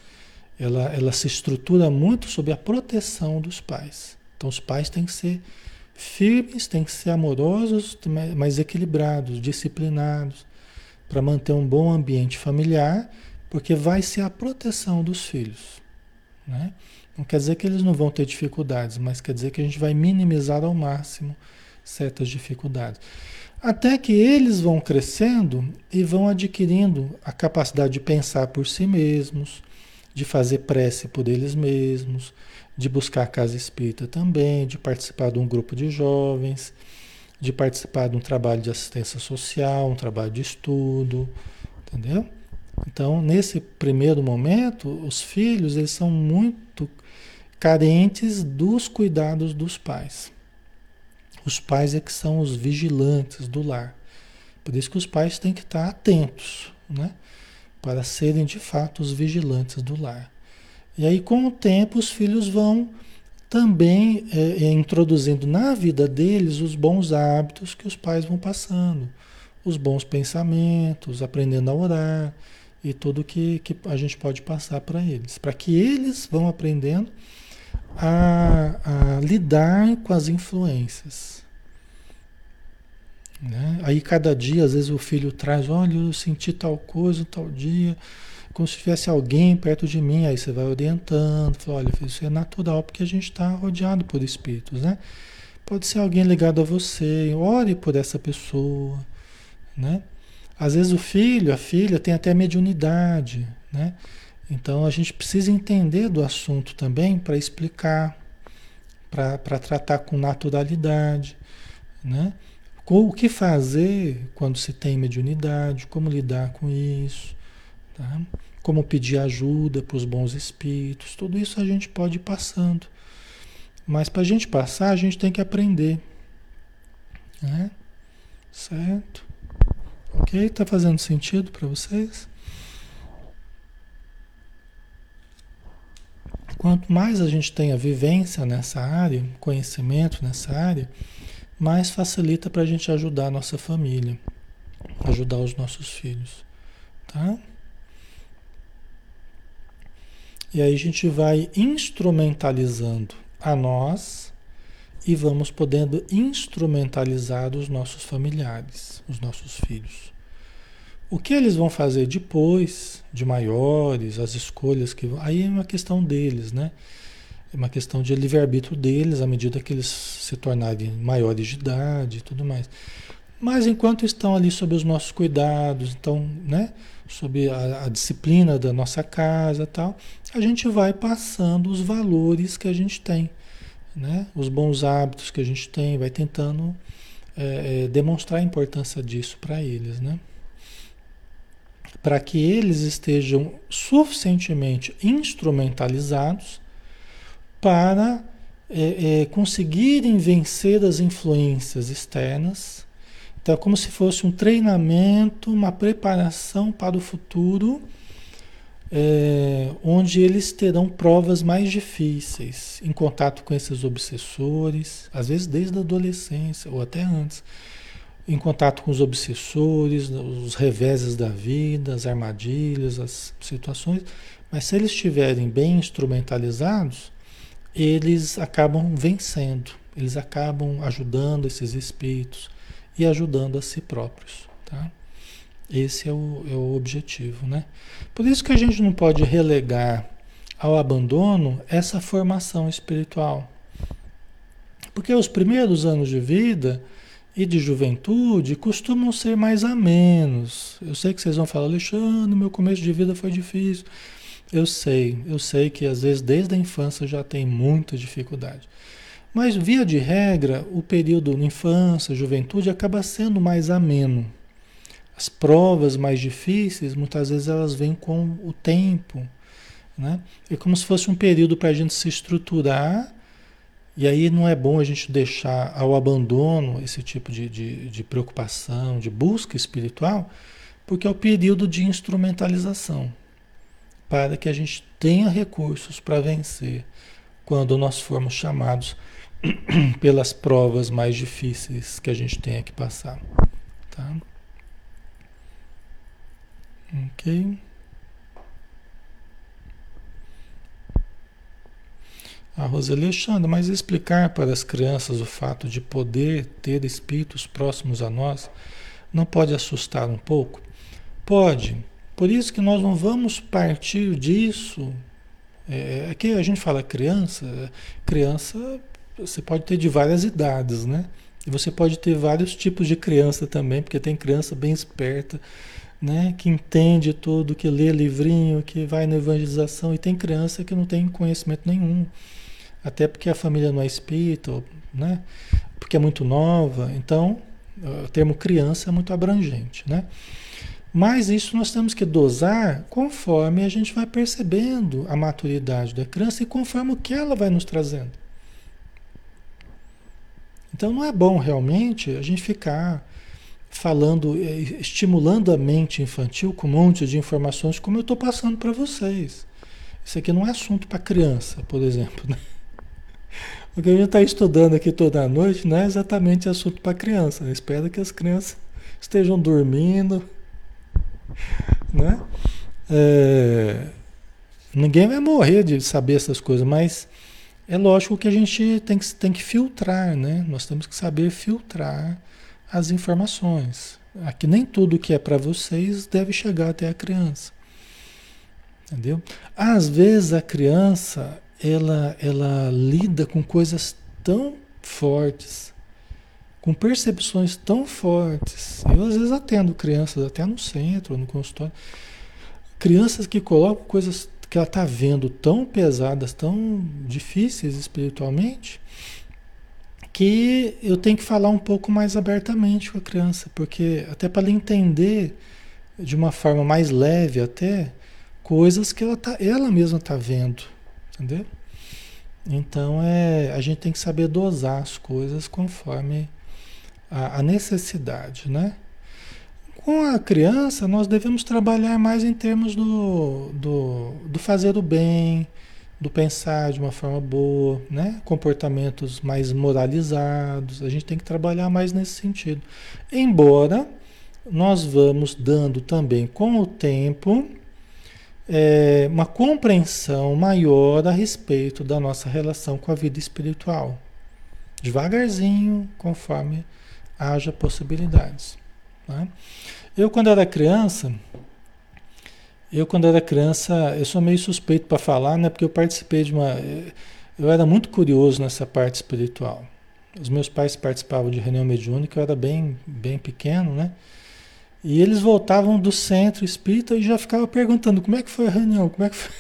Ela, ela se estrutura muito sob a proteção dos pais. Então os pais têm que ser firmes, têm que ser amorosos, mas equilibrados, disciplinados, para manter um bom ambiente familiar, porque vai ser a proteção dos filhos. Né? Não quer dizer que eles não vão ter dificuldades, mas quer dizer que a gente vai minimizar ao máximo certas dificuldades. Até que eles vão crescendo e vão adquirindo a capacidade de pensar por si mesmos, de fazer prece por eles mesmos, de buscar a casa espírita também, de participar de um grupo de jovens, de participar de um trabalho de assistência social, um trabalho de estudo, entendeu? Então, nesse primeiro momento, os filhos eles são muito carentes dos cuidados dos pais. Os pais é que são os vigilantes do lar. Por isso que os pais têm que estar atentos, né? Para serem de fato os vigilantes do lar. E aí, com o tempo, os filhos vão também é, é, introduzindo na vida deles os bons hábitos que os pais vão passando, os bons pensamentos, aprendendo a orar e tudo que, que a gente pode passar para eles, para que eles vão aprendendo a, a lidar com as influências. Né? Aí cada dia, às vezes o filho traz, olha, eu senti tal coisa tal dia, como se tivesse alguém perto de mim, aí você vai orientando, fala, olha, isso é natural, porque a gente está rodeado por espíritos, né? Pode ser alguém ligado a você, ore por essa pessoa, né? Às vezes o filho, a filha tem até mediunidade, né? Então a gente precisa entender do assunto também para explicar, para tratar com naturalidade, né? O que fazer quando se tem mediunidade, como lidar com isso, tá? Como pedir ajuda para os bons espíritos, tudo isso a gente pode ir passando. Mas para a gente passar, a gente tem que aprender. Né? Certo? Ok? Está fazendo sentido para vocês? Quanto mais a gente tem a vivência nessa área, conhecimento nessa área, mais facilita para a gente ajudar a nossa família, ajudar os nossos filhos, tá? E aí a gente vai instrumentalizando a nós e vamos podendo instrumentalizar os nossos familiares, os nossos filhos. O que eles vão fazer depois, de maiores, as escolhas que vão. Aí é uma questão deles, né? É uma questão de livre-arbítrio deles à medida que eles se tornarem maiores de idade e tudo mais. Mas enquanto estão ali sob os nossos cuidados, então, né? Sob a, a disciplina da nossa casa tal, a gente vai passando os valores que a gente tem, né? Os bons hábitos que a gente tem, vai tentando é, é, demonstrar a importância disso para eles, né? para que eles estejam suficientemente instrumentalizados para é, é, conseguirem vencer as influências externas. Então, é como se fosse um treinamento, uma preparação para o futuro, é, onde eles terão provas mais difíceis em contato com esses obsessores, às vezes desde a adolescência ou até antes em contato com os obsessores, os reveses da vida, as armadilhas, as situações, mas se eles estiverem bem instrumentalizados, eles acabam vencendo, eles acabam ajudando esses espíritos e ajudando a si próprios, tá? Esse é o, é o objetivo, né? Por isso que a gente não pode relegar ao abandono essa formação espiritual. Porque os primeiros anos de vida, e de juventude costumam ser mais a menos. Eu sei que vocês vão falar, Alexandre, meu começo de vida foi difícil. Eu sei, eu sei que às vezes desde a infância já tem muita dificuldade. Mas via de regra, o período infância, juventude acaba sendo mais ameno. As provas mais difíceis, muitas vezes elas vêm com o tempo, né? É como se fosse um período para a gente se estruturar e aí não é bom a gente deixar ao abandono esse tipo de, de, de preocupação, de busca espiritual, porque é o período de instrumentalização para que a gente tenha recursos para vencer quando nós formos chamados pelas provas mais difíceis que a gente tenha que passar. Tá? Ok? A Roseli Alexandre, mas explicar para as crianças o fato de poder ter espíritos próximos a nós não pode assustar um pouco? Pode. Por isso que nós não vamos partir disso. É, aqui a gente fala criança, criança você pode ter de várias idades, né? E você pode ter vários tipos de criança também, porque tem criança bem esperta, né? Que entende tudo, que lê livrinho, que vai na evangelização, e tem criança que não tem conhecimento nenhum. Até porque a família não é espírita, né? Porque é muito nova. Então, o termo criança é muito abrangente, né? Mas isso nós temos que dosar conforme a gente vai percebendo a maturidade da criança e conforme o que ela vai nos trazendo. Então não é bom realmente a gente ficar falando, eh, estimulando a mente infantil com um monte de informações como eu estou passando para vocês. Isso aqui não é assunto para criança, por exemplo. Né? O que a gente está estudando aqui toda noite não é exatamente assunto para criança. Né? Espero que as crianças estejam dormindo. Né? É, ninguém vai morrer de saber essas coisas, mas é lógico que a gente tem que, tem que filtrar, né? Nós temos que saber filtrar as informações. Aqui nem tudo que é para vocês deve chegar até a criança. Entendeu? Às vezes a criança ela, ela lida com coisas tão fortes, com percepções tão fortes. Eu às vezes atendo crianças até no centro, no consultório, crianças que colocam coisas que ela está vendo tão pesadas, tão difíceis espiritualmente, que eu tenho que falar um pouco mais abertamente com a criança, porque até para ela entender de uma forma mais leve até coisas que ela, tá, ela mesma está vendo Entendeu? Então é, a gente tem que saber dosar as coisas conforme a, a necessidade, né? Com a criança, nós devemos trabalhar mais em termos do, do, do fazer o bem, do pensar de uma forma boa, né? Comportamentos mais moralizados. A gente tem que trabalhar mais nesse sentido. Embora nós vamos dando também com o tempo é, uma compreensão maior a respeito da nossa relação com a vida espiritual. Devagarzinho, conforme haja possibilidades. Né? Eu, quando era criança, eu, quando era criança, eu sou meio suspeito para falar, né? Porque eu participei de uma. Eu era muito curioso nessa parte espiritual. Os meus pais participavam de reunião mediúnica, eu era bem, bem pequeno, né? E eles voltavam do centro espírita e já ficavam perguntando como é que foi a reunião, como é que foi.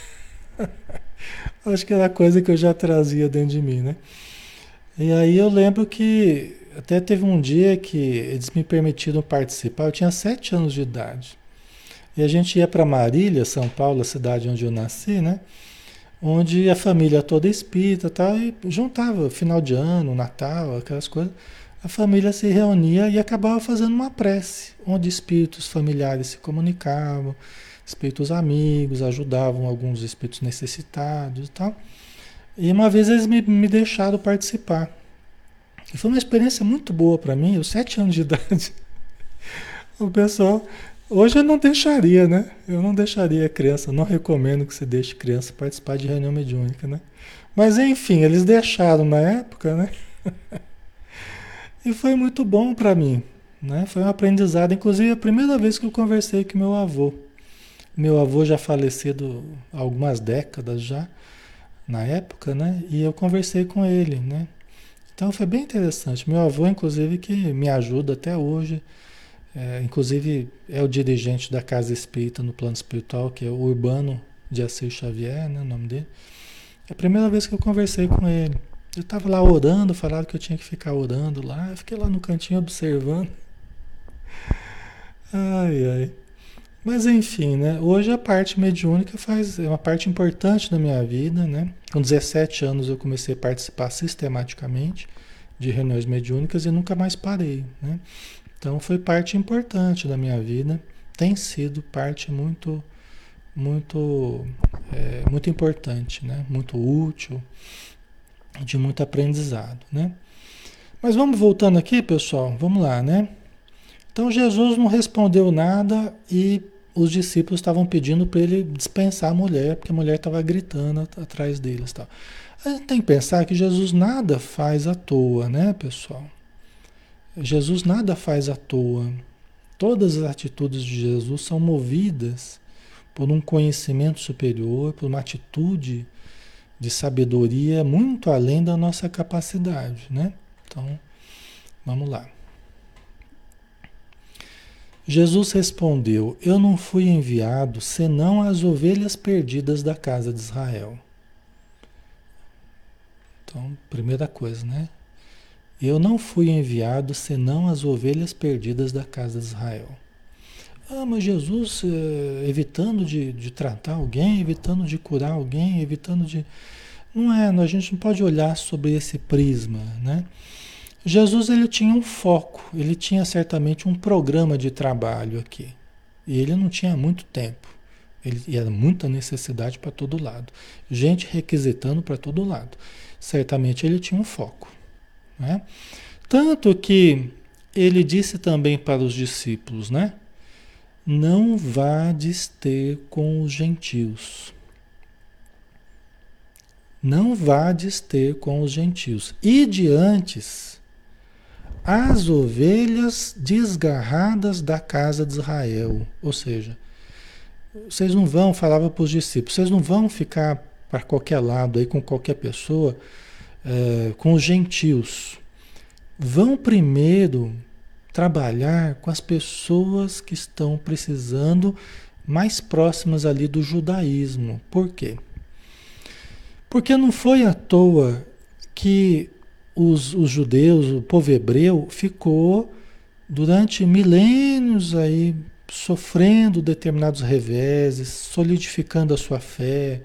Acho que era coisa que eu já trazia dentro de mim, né? E aí eu lembro que até teve um dia que eles me permitiram participar, eu tinha sete anos de idade. E a gente ia para Marília, São Paulo, a cidade onde eu nasci, né? Onde a família toda espírita tal, e juntava final de ano, Natal, aquelas coisas a família se reunia e acabava fazendo uma prece, onde espíritos familiares se comunicavam, espíritos amigos, ajudavam alguns espíritos necessitados e tal. E uma vez eles me, me deixaram participar. E foi uma experiência muito boa para mim, eu sete anos de idade. O pessoal, hoje eu não deixaria, né? Eu não deixaria criança, não recomendo que você deixe criança participar de reunião mediúnica, né? Mas enfim, eles deixaram na época, né? E foi muito bom para mim, né? Foi um aprendizado, inclusive a primeira vez que eu conversei com meu avô. Meu avô já falecido há algumas décadas já, na época, né? E eu conversei com ele, né? Então foi bem interessante. Meu avô, inclusive, que me ajuda até hoje. É, inclusive é o dirigente da Casa Espírita no plano espiritual, que é o Urbano de Assis Xavier, né, o nome dele. É a primeira vez que eu conversei com ele. Eu estava lá orando, falaram que eu tinha que ficar orando lá. Eu fiquei lá no cantinho observando. Ai, ai. Mas enfim, né? Hoje a parte mediúnica faz é uma parte importante da minha vida, né? Com 17 anos eu comecei a participar sistematicamente de reuniões mediúnicas e nunca mais parei, né? Então foi parte importante da minha vida, tem sido parte muito, muito, é, muito importante, né? Muito útil de muito aprendizado, né? Mas vamos voltando aqui, pessoal, vamos lá, né? Então Jesus não respondeu nada e os discípulos estavam pedindo para ele dispensar a mulher, porque a mulher estava gritando atrás deles, tal. A gente tem que pensar que Jesus nada faz à toa, né, pessoal? Jesus nada faz à toa. Todas as atitudes de Jesus são movidas por um conhecimento superior, por uma atitude de sabedoria muito além da nossa capacidade, né? Então, vamos lá. Jesus respondeu: Eu não fui enviado senão as ovelhas perdidas da casa de Israel. Então, primeira coisa, né? Eu não fui enviado senão as ovelhas perdidas da casa de Israel. Ah, mas Jesus eh, evitando de, de tratar alguém, evitando de curar alguém, evitando de. Não é, a gente não pode olhar sobre esse prisma, né? Jesus ele tinha um foco, ele tinha certamente um programa de trabalho aqui. E ele não tinha muito tempo. Ele era muita necessidade para todo lado. Gente requisitando para todo lado. Certamente ele tinha um foco. Né? Tanto que ele disse também para os discípulos, né? não vades ter com os gentios. Não vades ter com os gentios. E de antes, as ovelhas desgarradas da casa de Israel. Ou seja, vocês não vão, falava para os discípulos, vocês não vão ficar para qualquer lado aí com qualquer pessoa, é, com os gentios. Vão primeiro trabalhar com as pessoas que estão precisando mais próximas ali do judaísmo. Por quê? Porque não foi à toa que os, os judeus, o povo hebreu, ficou durante milênios aí sofrendo determinados reveses, solidificando a sua fé,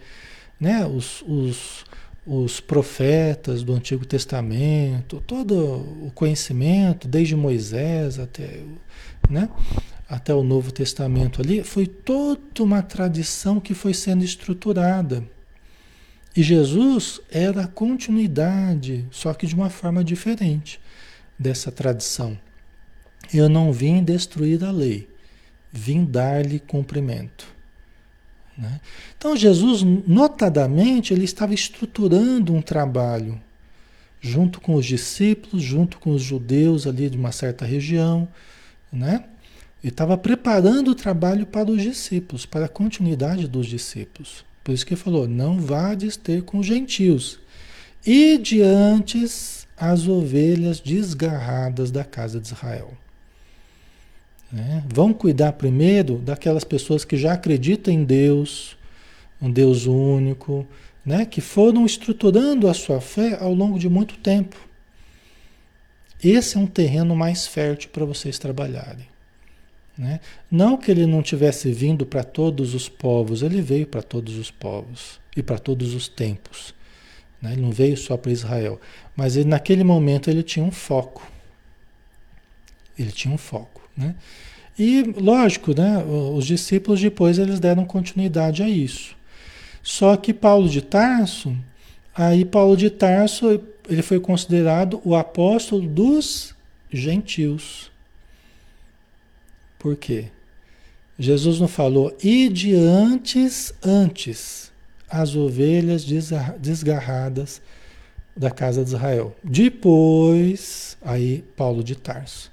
né? Os, os, os profetas do Antigo Testamento, todo o conhecimento, desde Moisés até, né, até o Novo Testamento ali, foi toda uma tradição que foi sendo estruturada. E Jesus era a continuidade, só que de uma forma diferente dessa tradição. Eu não vim destruir a lei, vim dar-lhe cumprimento. Né? Então Jesus, notadamente, ele estava estruturando um trabalho junto com os discípulos, junto com os judeus ali de uma certa região, né? E estava preparando o trabalho para os discípulos, para a continuidade dos discípulos. Por isso que ele falou: não vades ter com os gentios. E diante as ovelhas desgarradas da casa de Israel. Né? Vão cuidar primeiro daquelas pessoas que já acreditam em Deus, um Deus único, né? que foram estruturando a sua fé ao longo de muito tempo. Esse é um terreno mais fértil para vocês trabalharem. Né? Não que ele não tivesse vindo para todos os povos, ele veio para todos os povos e para todos os tempos. Né? Ele não veio só para Israel, mas ele, naquele momento ele tinha um foco. Ele tinha um foco. Né? E lógico, né? os discípulos depois eles deram continuidade a isso. Só que Paulo de Tarso, aí Paulo de Tarso, ele foi considerado o apóstolo dos gentios. Por quê? Jesus não falou, e de antes, antes, as ovelhas desgarradas da casa de Israel. Depois, aí Paulo de Tarso.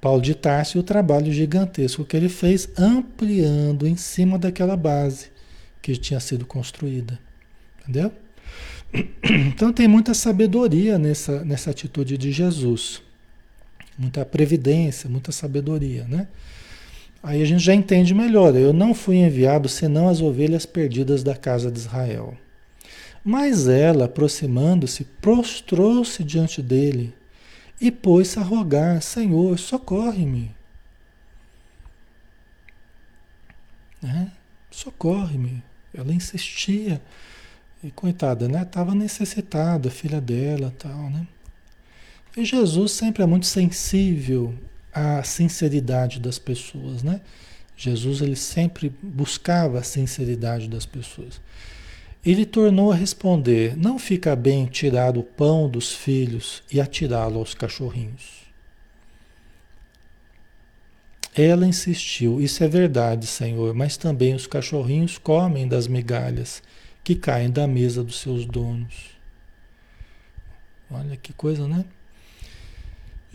Paulo de Tarso e o trabalho gigantesco que ele fez ampliando em cima daquela base que tinha sido construída. Entendeu? Então tem muita sabedoria nessa, nessa atitude de Jesus. Muita previdência, muita sabedoria, né? Aí a gente já entende melhor. Eu não fui enviado senão as ovelhas perdidas da casa de Israel. Mas ela, aproximando-se, prostrou-se diante dele e pôs-se a rogar: Senhor, socorre-me. Né? Socorre-me. Ela insistia. E coitada, né? Estava necessitada, filha dela tal, né? E Jesus sempre é muito sensível à sinceridade das pessoas, né? Jesus ele sempre buscava a sinceridade das pessoas. Ele tornou a responder: Não fica bem tirar o pão dos filhos e atirá-lo aos cachorrinhos. Ela insistiu: Isso é verdade, Senhor, mas também os cachorrinhos comem das migalhas que caem da mesa dos seus donos. Olha que coisa, né?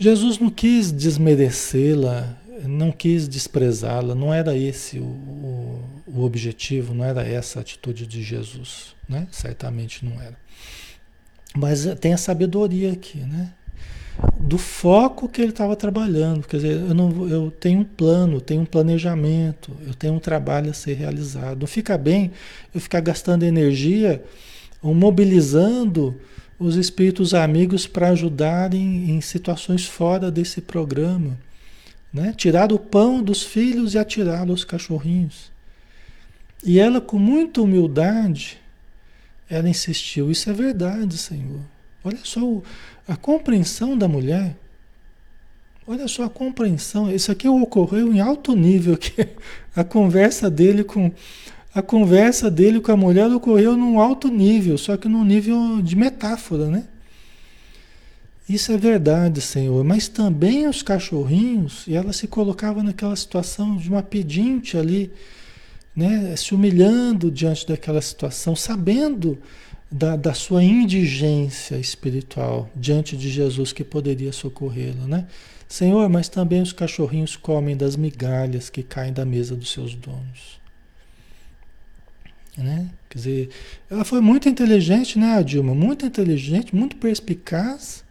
Jesus não quis desmerecê-la, não quis desprezá-la, não era esse o, o, o, objetivo, não era essa a atitude de Jesus, né? Certamente não era. Mas tem a sabedoria aqui, né? do foco que ele estava trabalhando. Quer dizer, eu, não, eu tenho um plano, tenho um planejamento, eu tenho um trabalho a ser realizado. Não fica bem eu ficar gastando energia ou mobilizando os espíritos amigos para ajudarem em situações fora desse programa. Né? Tirar o pão dos filhos e atirá-lo aos cachorrinhos. E ela, com muita humildade, ela insistiu: Isso é verdade, Senhor. Olha só o, a compreensão da mulher. Olha só a compreensão. Isso aqui ocorreu em alto nível. Que a conversa dele com a conversa dele com a mulher ocorreu num alto nível, só que num nível de metáfora, né? Isso é verdade, Senhor, mas também os cachorrinhos, e ela se colocava naquela situação de uma pedinte ali, né, se humilhando diante daquela situação, sabendo da, da sua indigência espiritual diante de Jesus que poderia socorrê-la, né? Senhor, mas também os cachorrinhos comem das migalhas que caem da mesa dos seus donos. Né? Quer dizer, ela foi muito inteligente, né, Dilma? Muito inteligente, muito perspicaz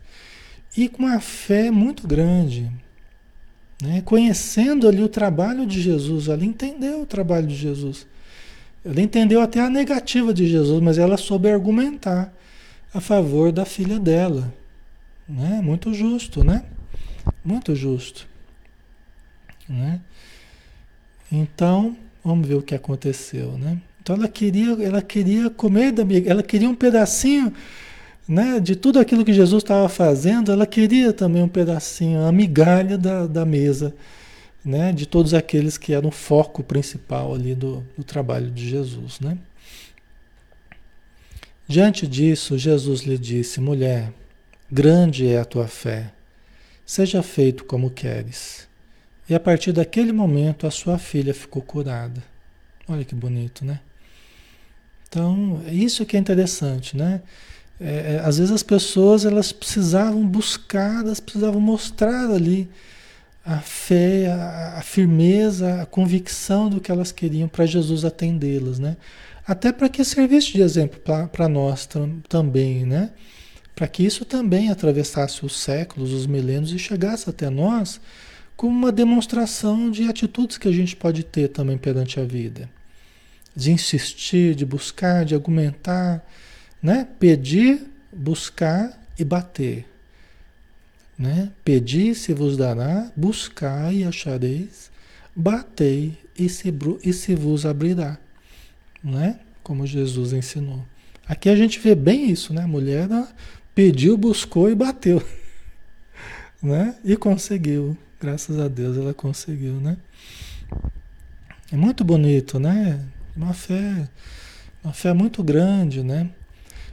e com uma fé muito grande. Né? Conhecendo ali o trabalho de Jesus, ela entendeu o trabalho de Jesus. Ela entendeu até a negativa de Jesus, mas ela soube argumentar a favor da filha dela. Né? Muito justo, né? Muito justo. Né? Então, vamos ver o que aconteceu, né? Então ela queria, ela queria comer da ela queria um pedacinho, né, de tudo aquilo que Jesus estava fazendo, ela queria também um pedacinho, a migalha da, da mesa né, de todos aqueles que eram o foco principal ali do, do trabalho de Jesus. Né? Diante disso, Jesus lhe disse: Mulher, grande é a tua fé, seja feito como queres. E a partir daquele momento, a sua filha ficou curada. Olha que bonito, né? Então, é isso que é interessante, né? É, é, às vezes as pessoas elas precisavam buscar, elas precisavam mostrar ali a fé, a, a firmeza, a convicção do que elas queriam para Jesus atendê-las, né? Até para que servisse de exemplo para nós tam, também, né? Para que isso também atravessasse os séculos, os milênios e chegasse até nós como uma demonstração de atitudes que a gente pode ter também perante a vida. De insistir, de buscar, de argumentar, né? Pedir, buscar e bater. Né? Pedi se vos dará, buscai e achareis, batei e se, e se vos abrirá. Né? Como Jesus ensinou. Aqui a gente vê bem isso, né? A mulher pediu, buscou e bateu. Né? E conseguiu. Graças a Deus ela conseguiu, né? É muito bonito, né? Uma fé, uma fé muito grande, né?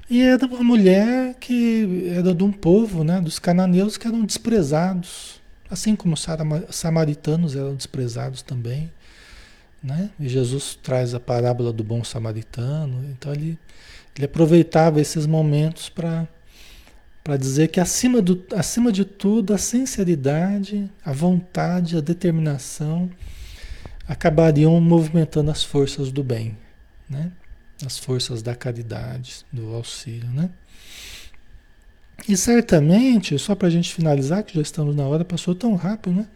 E era uma mulher que era de um povo, né, dos cananeus que eram desprezados, assim como os samaritanos eram desprezados também, né? E Jesus traz a parábola do bom samaritano, então ele, ele aproveitava esses momentos para para dizer que acima, do, acima de tudo a sinceridade, a vontade, a determinação acabariam movimentando as forças do bem, né? as forças da caridade, do auxílio, né? E certamente, só para a gente finalizar, que já estamos na hora, passou tão rápido, né?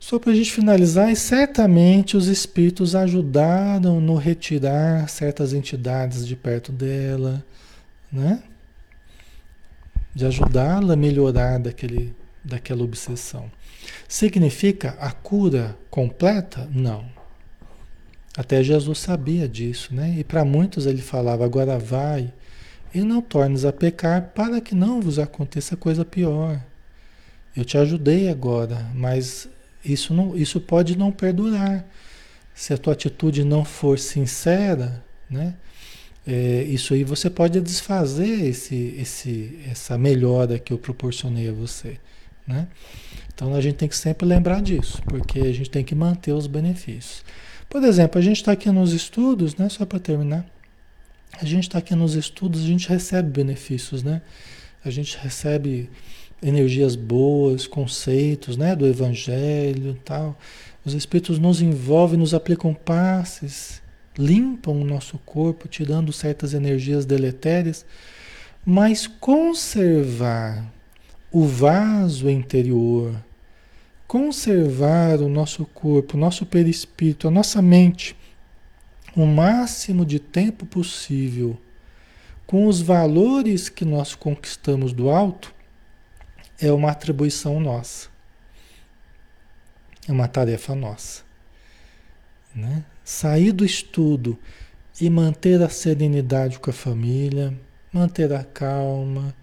Só para a gente finalizar, e certamente os espíritos ajudaram no retirar certas entidades de perto dela, né? De ajudá-la a melhorar daquele, daquela obsessão. Significa a cura completa? Não. Até Jesus sabia disso, né? E para muitos ele falava: agora vai e não tornes a pecar para que não vos aconteça coisa pior. Eu te ajudei agora, mas isso, não, isso pode não perdurar. Se a tua atitude não for sincera, né? É, isso aí você pode desfazer esse, esse, essa melhora que eu proporcionei a você, né? Então a gente tem que sempre lembrar disso, porque a gente tem que manter os benefícios. Por exemplo, a gente está aqui nos estudos, né? Só para terminar. A gente está aqui nos estudos, a gente recebe benefícios, né? A gente recebe energias boas, conceitos, né? Do Evangelho tal. Os Espíritos nos envolvem, nos aplicam passes, limpam o nosso corpo, tirando certas energias deletérias. Mas conservar o vaso interior, conservar o nosso corpo, o nosso perispírito, a nossa mente, o máximo de tempo possível com os valores que nós conquistamos do alto, é uma atribuição nossa. É uma tarefa nossa. Né? Sair do estudo e manter a serenidade com a família, manter a calma,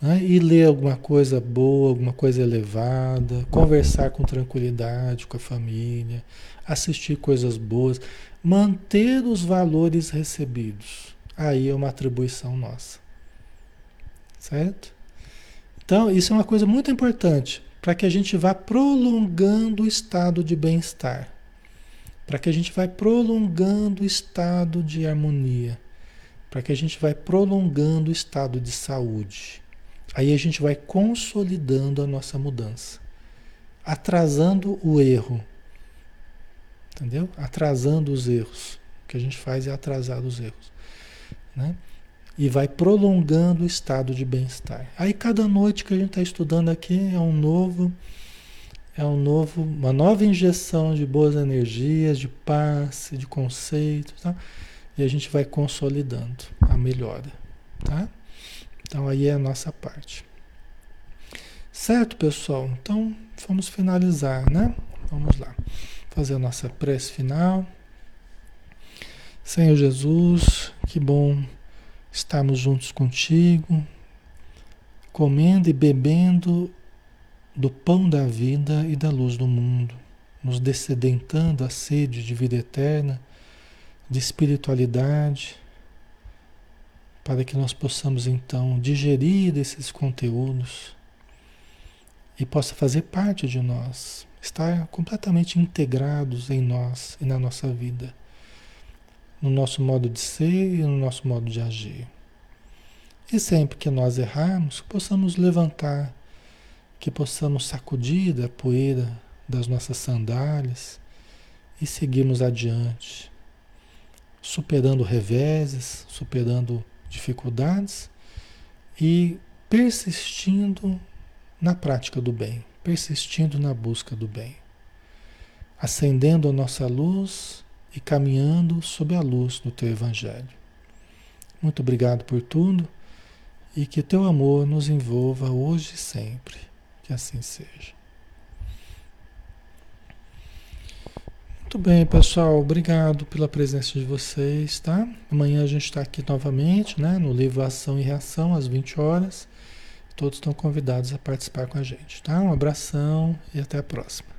né? E ler alguma coisa boa, alguma coisa elevada, conversar com tranquilidade com a família, assistir coisas boas, manter os valores recebidos. Aí é uma atribuição nossa. Certo? Então, isso é uma coisa muito importante para que a gente vá prolongando o estado de bem-estar. Para que a gente vá prolongando o estado de harmonia. Para que a gente vá prolongando o estado de saúde. Aí a gente vai consolidando a nossa mudança, atrasando o erro. Entendeu? Atrasando os erros. O que a gente faz é atrasar os erros. Né? E vai prolongando o estado de bem-estar. Aí cada noite que a gente está estudando aqui é um novo, é um novo, uma nova injeção de boas energias, de paz, de conceitos, tá? e a gente vai consolidando a melhora, tá? Então aí é a nossa parte. Certo, pessoal? Então vamos finalizar, né? Vamos lá. Fazer a nossa prece final. Senhor Jesus, que bom estarmos juntos contigo, comendo e bebendo do pão da vida e da luz do mundo, nos descedentando a sede de vida eterna, de espiritualidade para que nós possamos então digerir esses conteúdos e possa fazer parte de nós, estar completamente integrados em nós e na nossa vida, no nosso modo de ser e no nosso modo de agir. E sempre que nós errarmos, possamos levantar, que possamos sacudir a poeira das nossas sandálias e seguirmos adiante, superando reveses, superando dificuldades e persistindo na prática do bem, persistindo na busca do bem, acendendo a nossa luz e caminhando sob a luz do teu Evangelho. Muito obrigado por tudo e que teu amor nos envolva hoje e sempre. Que assim seja. Muito bem, pessoal. Obrigado pela presença de vocês, tá? Amanhã a gente está aqui novamente, né? No livro Ação e Reação, às 20 horas. Todos estão convidados a participar com a gente, tá? Um abração e até a próxima.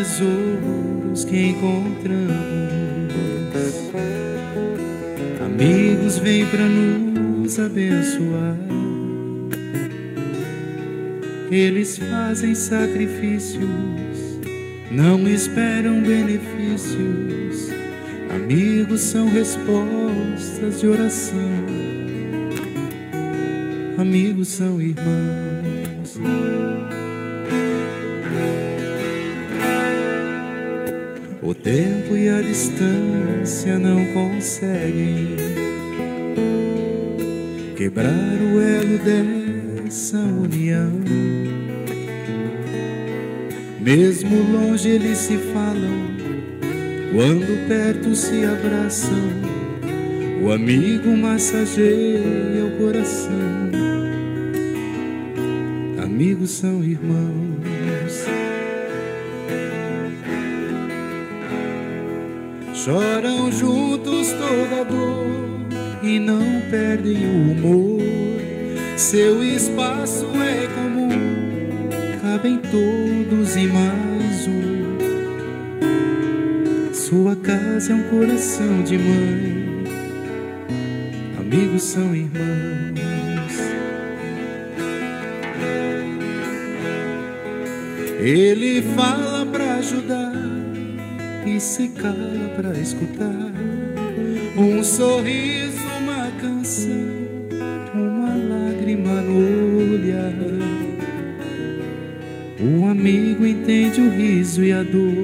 Tesouros que encontramos. Amigos vêm para nos abençoar. Eles fazem sacrifícios, não esperam benefícios. Amigos são respostas de oração. Amigos são irmãos. O tempo e a distância não conseguem quebrar o elo dessa união. Mesmo longe eles se falam, quando perto se abraçam. O amigo massageia o coração. Amigos são irmãos. Choram juntos toda dor e não perdem o humor. Seu espaço é comum, cabem todos e mais um. Sua casa é um coração de mãe, amigos são se cala para escutar. Um sorriso, uma canção, uma lágrima no olhar. O amigo entende o riso e a dor.